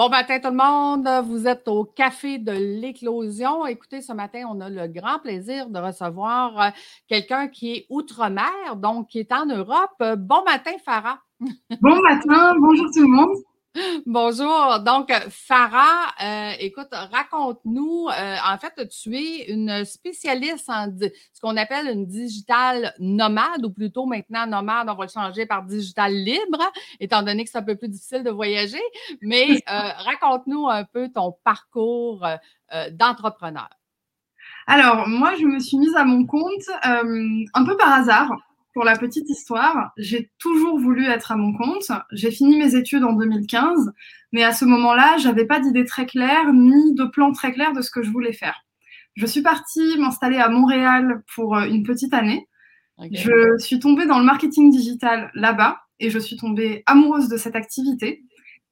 Bon matin tout le monde, vous êtes au Café de l'Éclosion. Écoutez, ce matin, on a le grand plaisir de recevoir euh, quelqu'un qui est outre-mer, donc qui est en Europe. Bon matin, Farah. Bon matin, bonjour tout le monde. Bonjour. Donc, Farah, euh, écoute, raconte-nous. Euh, en fait, tu es une spécialiste en ce qu'on appelle une digitale nomade, ou plutôt maintenant nomade, on va le changer par digital libre, étant donné que c'est un peu plus difficile de voyager. Mais euh, raconte-nous un peu ton parcours d'entrepreneur. Alors, moi, je me suis mise à mon compte un peu par hasard pour la petite histoire, j'ai toujours voulu être à mon compte. J'ai fini mes études en 2015, mais à ce moment-là, j'avais pas d'idée très claire ni de plan très clair de ce que je voulais faire. Je suis partie m'installer à Montréal pour euh, une petite année. Je suis tombée dans le marketing digital là-bas et je suis tombée amoureuse de cette activité.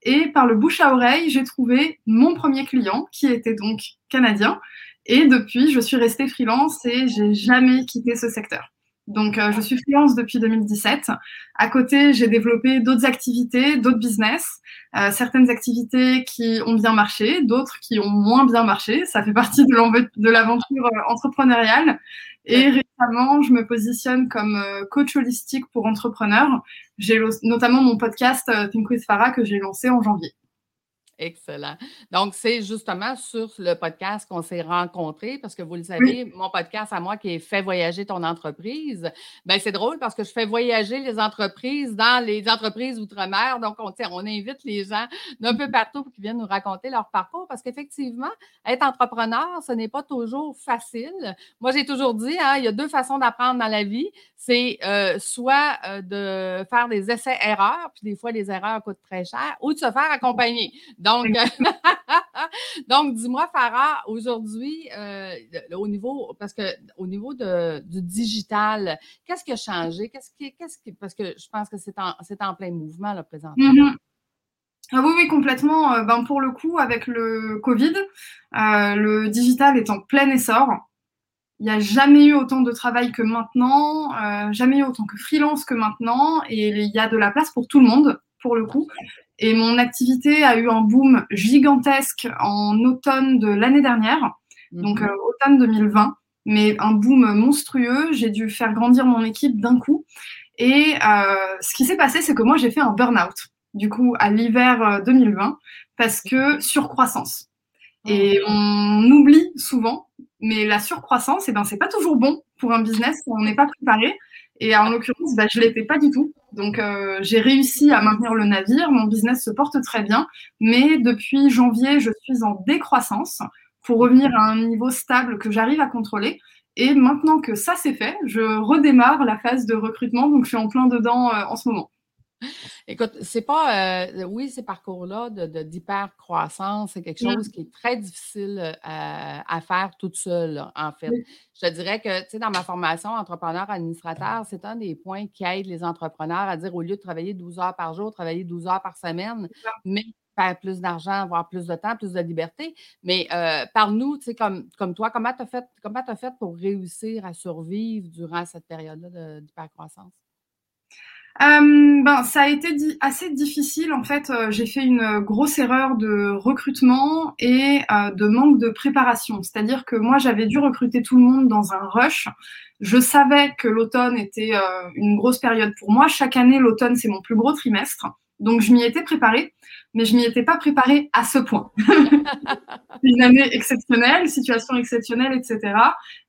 Et par le bouche à oreille, j'ai trouvé mon premier client qui était donc canadien. Et depuis, je suis restée freelance et j'ai jamais quitté ce secteur. Donc, euh, je suis freelance depuis 2017. À côté, j'ai développé d'autres activités, d'autres business, euh, certaines activités qui ont bien marché, d'autres qui ont moins bien marché. Ça fait partie de l'aventure euh, entrepreneuriale. Et récemment, je me positionne comme coach holistique pour entrepreneurs. J'ai notamment mon podcast Think with Farah que j'ai lancé en janvier. Excellent. Donc, c'est justement sur le podcast qu'on s'est rencontrés parce que vous le savez, mon podcast à moi qui est Fait voyager ton entreprise, ben c'est drôle parce que je fais voyager les entreprises dans les entreprises outre-mer. Donc, on, on invite les gens d'un peu partout qui viennent nous raconter leur parcours parce qu'effectivement, être entrepreneur, ce n'est pas toujours facile. Moi, j'ai toujours dit, hein, il y a deux façons d'apprendre dans la vie. C'est euh, soit euh, de faire des essais-erreurs, puis des fois, les erreurs coûtent très cher, ou de se faire accompagner. Donc, donc dis-moi, Farah, aujourd'hui, euh, au niveau, parce que au niveau de, du digital, qu'est-ce qui a changé? Qu'est-ce qui, qu'est-ce qui, parce que je pense que c'est en, c'est en plein mouvement, là, présentement. Mm-hmm. Ah oui, oui, complètement. Euh, ben, pour le coup, avec le Covid, euh, le digital est en plein essor. Il n'y a jamais eu autant de travail que maintenant, jamais eu autant que freelance que maintenant, et il y a de la place pour tout le monde, pour le coup. Et mon activité a eu un boom gigantesque en automne de l'année dernière, donc mhm. euh, automne 2020, mais un boom monstrueux. J'ai dû faire grandir mon équipe d'un coup. Et euh, ce qui s'est passé, c'est que moi, j'ai fait un burn-out, du coup, à l'hiver 2020, euh, parce que surcroissance. Et oh. on oublie souvent, mais la surcroissance, eh ben, c'est pas toujours bon pour un business si on n'est pas préparé. Et en l'occurrence, bah, je l'étais pas du tout. Donc, euh, j'ai réussi à maintenir le navire. Mon business se porte très bien. Mais depuis janvier, je suis en décroissance pour revenir à un niveau stable que j'arrive à contrôler. Et maintenant que ça c'est fait, je redémarre la phase de recrutement. Donc, je suis en plein dedans euh, en ce moment. Écoute, c'est pas, euh, oui, ces parcours-là de, d'hyper-croissance, c'est quelque chose qui est très difficile euh, à, faire toute seule, en fait. Je te dirais que, tu sais, dans ma formation entrepreneur administrateur, c'est un des points qui aide les entrepreneurs à dire au lieu de travailler 12 heures par jour, travailler 12 heures par semaine, mais faire plus d'argent, avoir plus de temps, plus de liberté. Mais euh, parle-nous, tu sais, comme, comme toi, comment tu as as fait pour réussir à survivre durant cette période-là d'hyper-croissance? Euh, ben, ça a été assez difficile. En fait, euh, j'ai fait une grosse erreur de recrutement et euh, de manque de préparation. C'est-à-dire que moi, j'avais dû recruter tout le monde dans un rush. Je savais que l'automne était une grosse période pour moi. Chaque année, l'automne, c'est mon plus gros trimestre. Donc, je m'y étais préparée, mais je m'y étais pas préparée à ce point. une année exceptionnelle, situation exceptionnelle, etc.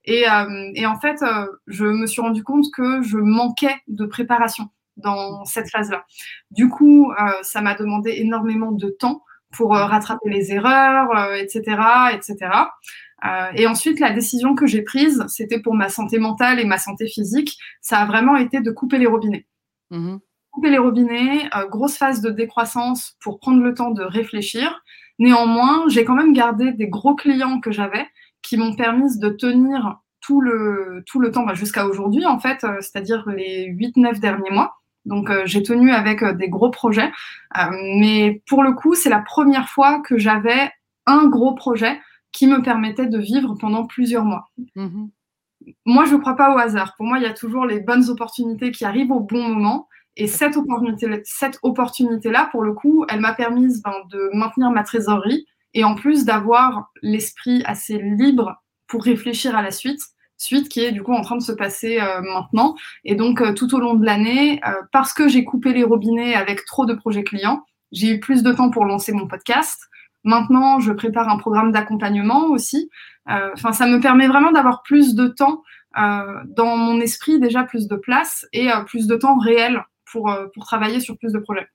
Et, et en fait, je me suis rendu compte que je manquais de préparation dans cette phase-là. Du coup, euh, ça m'a demandé énormément de temps pour euh, rattraper les erreurs, etc., euh, etc. et ensuite, la décision que j'ai prise, c'était pour ma santé mentale et ma santé physique, ça a vraiment été de couper les robinets. Mm-hmm. Couper les robinets, grosse phase de décroissance pour prendre le temps de réfléchir. Néanmoins, j'ai quand même gardé des gros clients que j'avais qui m'ont permis de tenir tout le, tout le temps bah, jusqu'à aujourd'hui, en fait, c'est-à-dire les 8-9 derniers mois. Donc euh, j'ai tenu avec euh, des gros projets, euh, mais pour le coup c'est la première fois que j'avais un gros projet qui me permettait de vivre pendant plusieurs mois. Mm-hmm. Moi je ne crois pas au hasard. Pour moi il y a toujours les bonnes opportunités qui arrivent au bon moment. Et cette opportunité, cette opportunité-là, pour le coup, elle m'a permis ben, de maintenir ma trésorerie et en plus d'avoir l'esprit assez libre pour réfléchir à la suite suite qui est du coup en train de se passer euh, maintenant. Et donc euh, tout au long de l'année, euh, parce que j'ai coupé les robinets avec trop de projets clients, j'ai eu plus de temps pour lancer mon podcast. Maintenant, je prépare un programme d'accompagnement aussi. Enfin, ça me permet vraiment d'avoir plus de temps dans mon esprit, déjà plus de place et plus de temps réel pour, pour travailler sur plus de projets.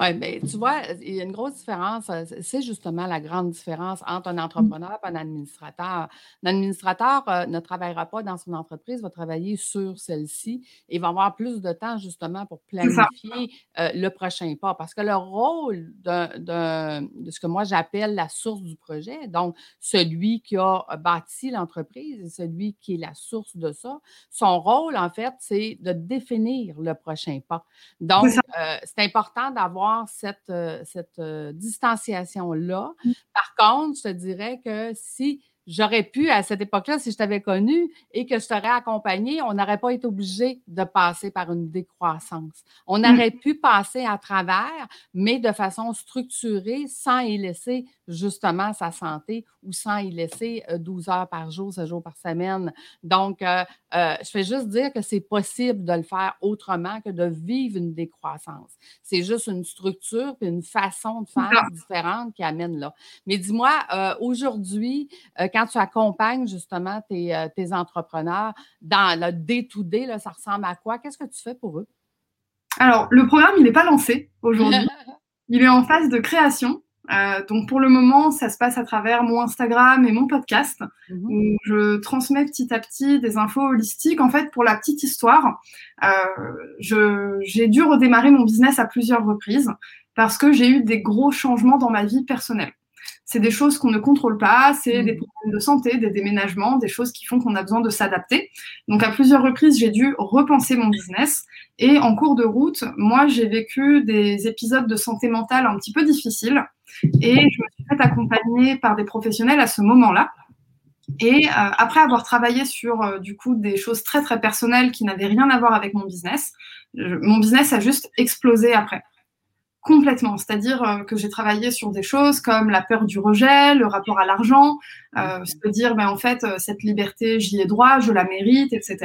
Oui, mais tu vois, il y a une grosse différence. Euh, c'est justement la grande différence entre un entrepreneur et un administrateur. Un administrateur euh, ne travaillera pas dans son entreprise, va travailler sur celle-ci et va avoir plus de temps justement pour planifier euh, le prochain pas. Parce que le rôle de ce que moi j'appelle la source du projet, donc celui qui a bâti l'entreprise et celui qui est la source de ça, son rôle, en fait, c'est de définir le prochain pas. Donc, c'est important d'avoir cette, euh, cette euh, distanciation-là. Mmh. Par contre, je te dirais que si j'aurais pu, à cette époque-là, si je t'avais connu et que je t'aurais accompagné, on n'aurait pas été obligé de passer par une décroissance. On mmh. aurait pu passer à travers, mais de façon structurée, sans y laisser justement sa santé ou sans y laisser 12 heures par jour, 7 jours par semaine. Donc, euh, euh, je fais juste dire que c'est possible de le faire autrement que de vivre une décroissance. C'est juste une structure et une façon de faire différente qui amène là. Mais dis-moi, euh, aujourd'hui, quand tu accompagnes justement tes, entrepreneurs dans le day-to-day, ça ressemble à quoi? Qu'est-ce que tu fais pour eux? Alors, le programme, il n'est pas lancé aujourd'hui. il est en phase de création. Euh, donc pour le moment, ça se passe à travers mon Instagram et mon podcast, mhm. où je transmets petit à petit des infos holistiques. En fait, pour la petite histoire, euh, j'ai dû redémarrer mon business à plusieurs reprises parce que j'ai eu des gros changements dans ma vie personnelle. C'est des choses qu'on ne contrôle pas, c'est des mhm. problèmes de santé, des déménagements, des choses qui font qu'on a besoin de s'adapter. Donc à plusieurs reprises, j'ai dû repenser mon business. Et en cours de route, moi, j'ai vécu des épisodes de santé mentale un petit peu difficiles et je me suis fait accompagner par des professionnels à ce moment-là. Et euh, après avoir travaillé sur euh, du coup des choses très très personnelles qui n'avaient rien à voir avec mon business, mon business a juste explosé après. Complètement. C'est-à-dire euh, que j'ai travaillé sur des choses comme la peur du rejet, le rapport à l'argent, euh, se dire, ben, en fait, cette liberté, j'y ai droit, je la mérite, etc.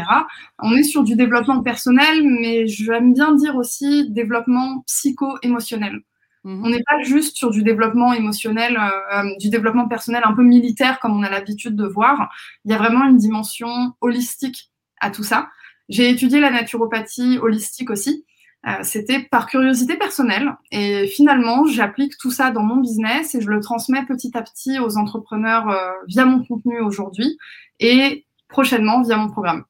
On est sur du développement personnel, mais j'aime bien dire aussi développement psycho-émotionnel. Mhm. On n'est pas juste sur du développement émotionnel, euh, euh, du développement personnel un peu militaire comme on a l'habitude de voir. Il y a vraiment une dimension holistique à tout ça. J'ai étudié la naturopathie holistique aussi. Euh, c'était par curiosité personnelle. Et finalement, j'applique tout ça dans mon business et je le transmets petit à petit aux entrepreneurs via mon contenu aujourd'hui et prochainement via mon programme.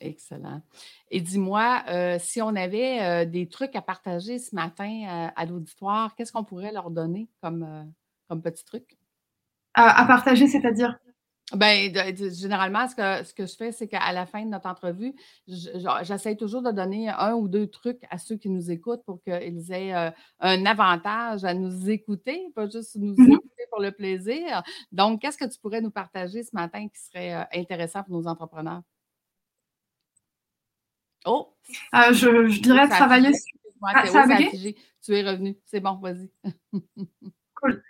Excellent. Et dis-moi, euh, si on avait euh, des trucs à partager ce matin euh, à l'auditoire, qu'est-ce qu'on pourrait leur donner comme, comme petit truc? À, partager, c'est-à-dire? Ben, généralement, ce que, ce que je fais, c'est qu'à la fin de notre entrevue, j'essaie toujours de donner un ou deux trucs à ceux qui nous écoutent pour qu'ils aient un avantage à nous écouter, pas juste nous mmh écouter pour le plaisir. Donc, qu'est-ce que tu pourrais nous partager ce matin qui serait intéressant pour nos entrepreneurs? Oh! Euh, je, dirais travailler sur. Ah, tu es revenu. C'est bon, vas-y. cool.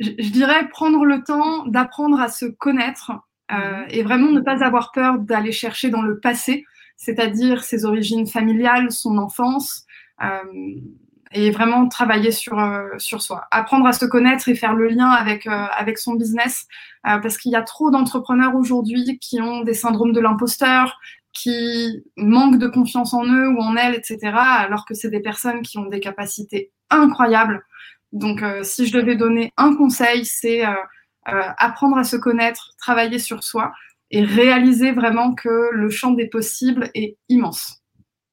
Je, dirais prendre le temps d'apprendre à se connaître euh, mm-hmm. et vraiment ne pas avoir peur d'aller chercher dans le passé, c'est-à-dire ses origines familiales, son enfance. Euh, et vraiment travailler sur, sur soi. Apprendre à se connaître et faire le lien avec, avec son business, parce qu'il y a trop d'entrepreneurs aujourd'hui qui ont des syndromes de l'imposteur, qui manquent de confiance en eux ou en elles, etc., alors que c'est des personnes qui ont des capacités incroyables. Donc, euh, si je devais donner un conseil, c'est euh, euh, apprendre à se connaître, travailler sur soi et réaliser vraiment que le champ des possibles est immense.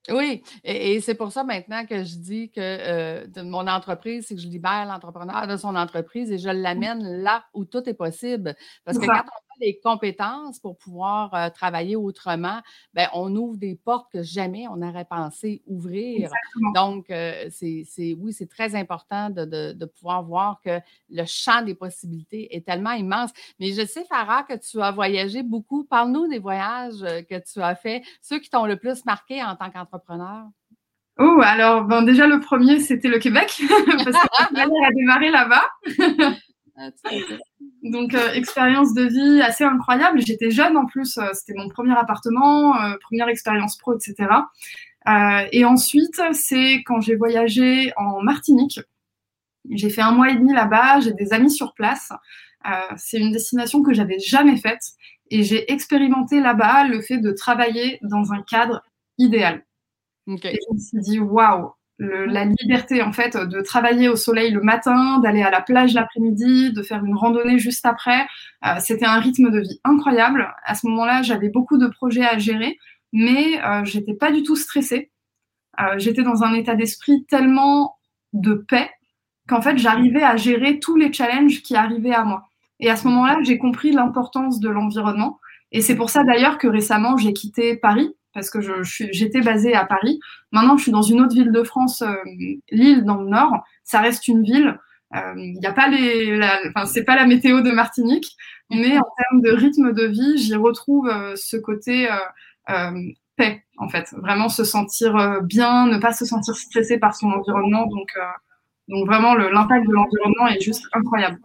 Oui, et, c'est pour ça maintenant que je dis que de mon entreprise, c'est que je libère l'entrepreneur de son entreprise et je l'amène là où tout est possible. Parce que quand on les compétences pour pouvoir euh, travailler autrement, ben, on ouvre des portes que jamais on n'aurait pensé ouvrir. Donc, euh, c'est, oui, c'est très important de, pouvoir voir que le champ des possibilités est tellement immense. Mais je sais, Farah, que tu as voyagé beaucoup. Parle-nous des voyages euh, que tu as faits, ceux qui t'ont le plus marqué en tant qu'entrepreneur. Oh, alors, ben, déjà, le premier, c'était le Québec, parce mère a démarré là-bas. Donc, euh, expérience de vie assez incroyable. J'étais jeune en plus, euh, c'était mon premier appartement, euh, première expérience pro, etc. et ensuite, c'est quand j'ai voyagé en Martinique. J'ai fait un mois et demi là-bas, j'ai des amis sur place. c'est une destination que j'avais jamais faite et j'ai expérimenté là-bas le fait de travailler dans un cadre idéal. Et je me suis dit, waouh, la liberté en fait de travailler au soleil le matin, d'aller à la plage l'après-midi, de faire une randonnée juste après, euh, c'était un rythme de vie incroyable. À ce moment-là, j'avais beaucoup de projets à gérer, mais euh, j'étais pas du tout stressée. Euh, j'étais dans un état d'esprit tellement de paix qu'en fait j'arrivais à gérer tous les challenges qui arrivaient à moi. Et à ce moment-là, j'ai compris l'importance de l'environnement. Et c'est pour ça d'ailleurs que récemment j'ai quitté Paris parce que j'étais basée à Paris. Maintenant, je suis dans une autre ville de France, euh, Lille, dans le nord. Ça reste une ville. Euh, il n'y a pas les, enfin, c'est pas la météo de Martinique, mais en termes de rythme de vie, j'y retrouve euh, ce côté paix, en fait. Vraiment se sentir bien, ne pas se sentir stressé par son environnement. Donc, donc vraiment, l'impact de l'environnement est juste incroyable.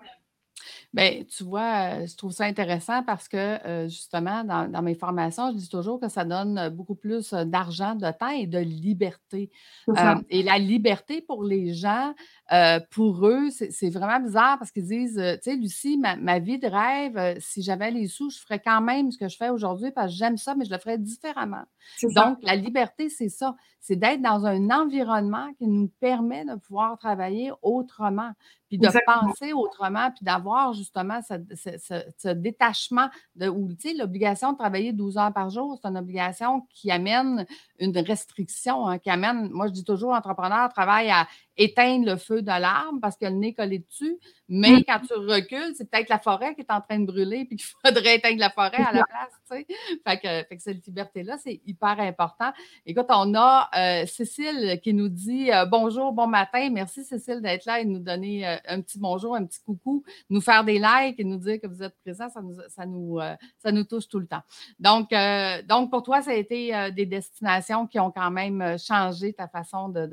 Bien, tu vois, euh, je trouve ça intéressant parce que euh, justement, dans, mes formations, je dis toujours que ça donne beaucoup plus euh, d'argent, de temps et de liberté. et la liberté pour les gens, pour eux, c'est vraiment bizarre parce qu'ils disent, tu sais, Lucie, ma, vie de rêve, si j'avais les sous, je ferais quand même ce que je fais aujourd'hui parce que j'aime ça, mais je le ferais différemment. Donc, la liberté, c'est ça. C'est d'être dans un environnement qui nous permet de pouvoir travailler autrement puis de penser autrement, puis d'avoir justement ce, détachement de tu sais, l'obligation de travailler 12 heures par jour, c'est une obligation qui amène une restriction, hein, qui amène, moi je dis toujours, l'entrepreneur travaille à éteindre le feu de l'arbre parce que le nez collé dessus, mais mmh. quand tu recules, c'est peut-être la forêt qui est en train de brûler puis qu'il faudrait éteindre la forêt à la place, tu sais. Fait que, cette liberté-là, c'est hyper important. Écoute, on a euh, Cécile qui nous dit euh, bonjour, bon matin. Merci Cécile d'être là et de nous donner euh, un petit bonjour, un petit coucou, nous faire des likes et nous dire que vous êtes présents. Ça nous, ça nous, ça nous touche tout le temps. Donc, donc, pour toi, ça a été des destinations qui ont quand même changé ta façon d'être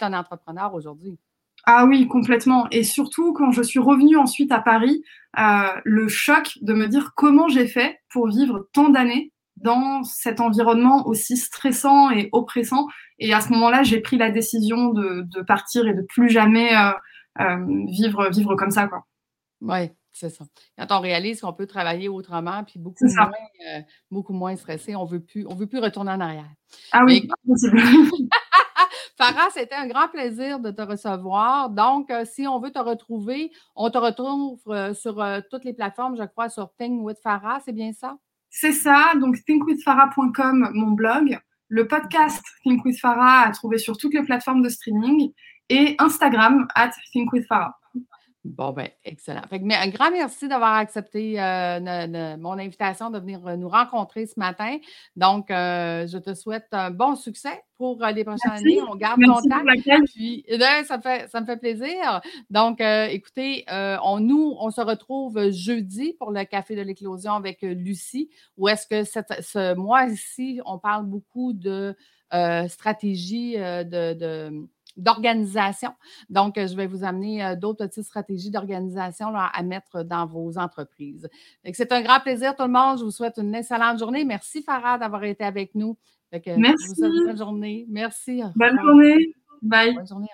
de, un entrepreneur aujourd'hui. Ah oui, complètement. Et surtout, quand je suis revenue ensuite à Paris, euh, le choc de me dire comment j'ai fait pour vivre tant d'années dans cet environnement aussi stressant et oppressant. Et à ce moment-là, j'ai pris la décision de, partir et de plus jamais euh, euh, vivre, vivre comme ça. Oui, c'est ça. Quand on réalise qu'on peut travailler autrement, puis beaucoup moins, beaucoup moins stressé, on veut plus, on veut plus retourner en arrière. Ah oui, possible. Farah, c'était un grand plaisir de te recevoir. Donc, euh, si on veut te retrouver, on te retrouve euh, sur euh, toutes les plateformes, je crois, sur Think with Farah, c'est bien ça? C'est ça. Donc, thinkwithfarah.com, mon blog. Le podcast Think with Farah à trouver sur toutes les plateformes de streaming et Instagram at thinkwithfarah. Bon, ben, excellent. un grand merci d'avoir accepté euh, mon invitation de venir euh, nous rencontrer ce matin. Donc, euh, je te souhaite un bon succès pour les prochaines années. On garde contact. Puis, ça, me fait, ça me fait plaisir. Donc, écoutez, on, nous, on se retrouve jeudi pour le Café de l'éclosion avec Lucie, où est-ce que ce mois-ci, on parle beaucoup de stratégie de d'organisation. Donc, euh, je vais vous amener euh, d'autres petites stratégies d'organisation à mettre dans vos entreprises. C'est un grand plaisir, tout le monde. Je vous souhaite une excellente journée. Merci, Farah, d'avoir été avec nous. Merci. Je vous souhaite une bonne journée. Merci. Bonne journée. Bye. Bonne journée.